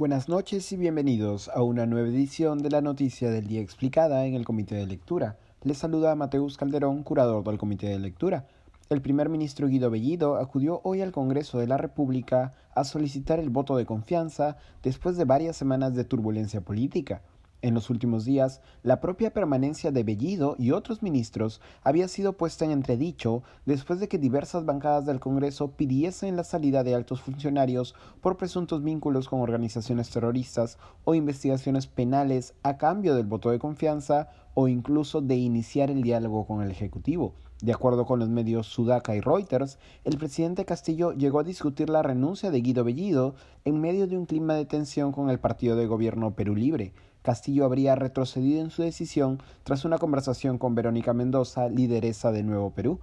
Buenas noches y bienvenidos a una nueva edición de la Noticia del Día Explicada en el Comité de Lectura. Les saluda Mateus Calderón, curador del Comité de Lectura. El primer ministro Guido Bellido acudió hoy al Congreso de la República a solicitar el voto de confianza después de varias semanas de turbulencia política. En los últimos días, la propia permanencia de Bellido y otros ministros había sido puesta en entredicho después de que diversas bancadas del Congreso pidiesen la salida de altos funcionarios por presuntos vínculos con organizaciones terroristas o investigaciones penales a cambio del voto de confianza o incluso de iniciar el diálogo con el Ejecutivo. De acuerdo con los medios Sudaca y Reuters, el presidente Castillo llegó a discutir la renuncia de Guido Bellido en medio de un clima de tensión con el partido de gobierno Perú Libre. Castillo habría retrocedido en su decisión tras una conversación con Verónica Mendoza, lideresa de Nuevo Perú.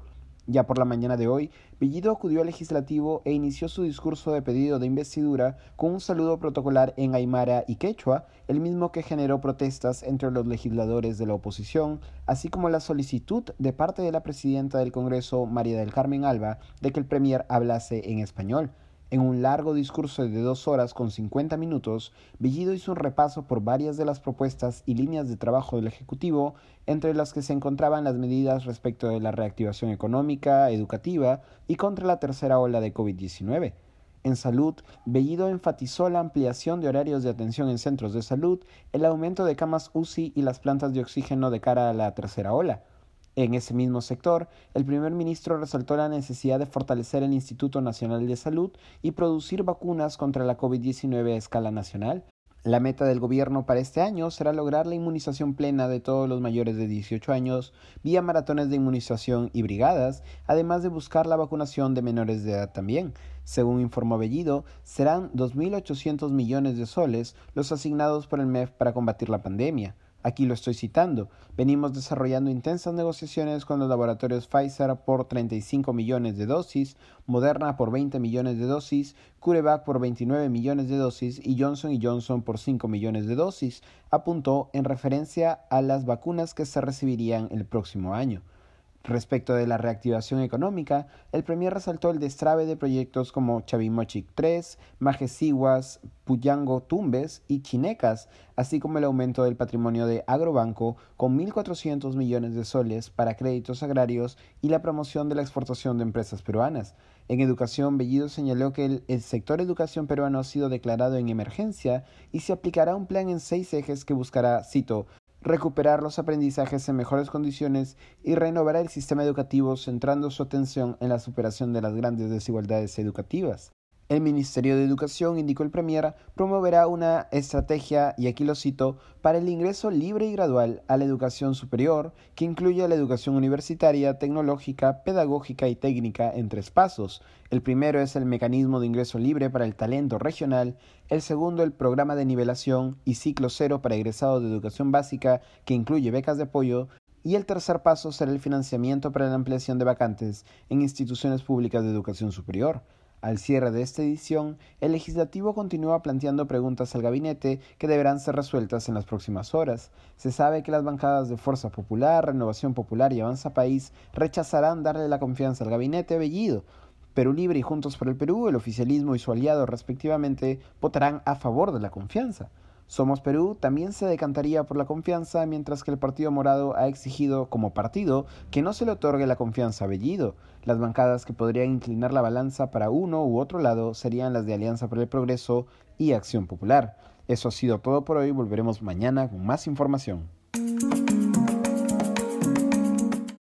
Ya por la mañana de hoy, Bellido acudió al legislativo e inició su discurso de pedido de investidura con un saludo protocolar en aymara y quechua, el mismo que generó protestas entre los legisladores de la oposición, así como la solicitud de parte de la presidenta del Congreso, María del Carmen Alba, de que el premier hablase en español. En un largo discurso de dos horas con 50 minutos, Bellido hizo un repaso por varias de las propuestas y líneas de trabajo del Ejecutivo, entre las que se encontraban las medidas respecto de la reactivación económica, educativa y contra la tercera ola de COVID-19. En salud, Bellido enfatizó la ampliación de horarios de atención en centros de salud, el aumento de camas UCI y las plantas de oxígeno de cara a la tercera ola. En ese mismo sector, el primer ministro resaltó la necesidad de fortalecer el Instituto Nacional de Salud y producir vacunas contra la COVID-19 a escala nacional. La meta del gobierno para este año será lograr la inmunización plena de todos los mayores de 18 años vía maratones de inmunización y brigadas, además de buscar la vacunación de menores de edad también. Según informó Bellido, serán 2.800 millones de soles los asignados por el MEF para combatir la pandemia. Aquí lo estoy citando. Venimos desarrollando intensas negociaciones con los laboratorios Pfizer por 35 millones de dosis, Moderna por 20 millones de dosis, CureVac por 29 millones de dosis y Johnson Johnson por 5 millones de dosis, apuntó en referencia a las vacunas que se recibirían el próximo año. Respecto de la reactivación económica, el Premier resaltó el destrave de proyectos como Chavimochic 3, Majesiwas, Puyango Tumbes y Chinecas, así como el aumento del patrimonio de Agrobanco con 1.400 millones de soles para créditos agrarios y la promoción de la exportación de empresas peruanas. En educación, Bellido señaló que el, el, sector educación peruano ha sido declarado en emergencia y se aplicará un plan en seis ejes que buscará, cito, recuperar los aprendizajes en mejores condiciones y renovar el sistema educativo centrando su atención en la superación de las grandes desigualdades educativas. El Ministerio de Educación, indicó el Premier, promoverá una estrategia, y aquí lo cito, para el ingreso libre y gradual a la educación superior, que incluya la educación universitaria, tecnológica, pedagógica y técnica en tres pasos. El primero es el mecanismo de ingreso libre para el talento regional, el segundo el programa de nivelación y ciclo cero para egresados de educación básica, que incluye becas de apoyo, y el tercer paso será el financiamiento para la ampliación de vacantes en instituciones públicas de educación superior. Al cierre de esta edición, el legislativo continúa planteando preguntas al gabinete que deberán ser resueltas en las próximas horas. Se sabe que las bancadas de Fuerza Popular, Renovación Popular y Avanza País rechazarán darle la confianza al gabinete Bellido. Perú Libre y Juntos por el Perú, el oficialismo y su aliado respectivamente votarán a favor de la confianza. Somos Perú también se decantaría por la confianza, mientras que el Partido Morado ha exigido como partido que no se le otorgue la confianza a Bellido. Las bancadas que podrían inclinar la balanza para uno u otro lado serían las de Alianza para el Progreso y Acción Popular. Eso ha sido todo por hoy, volveremos mañana con más información.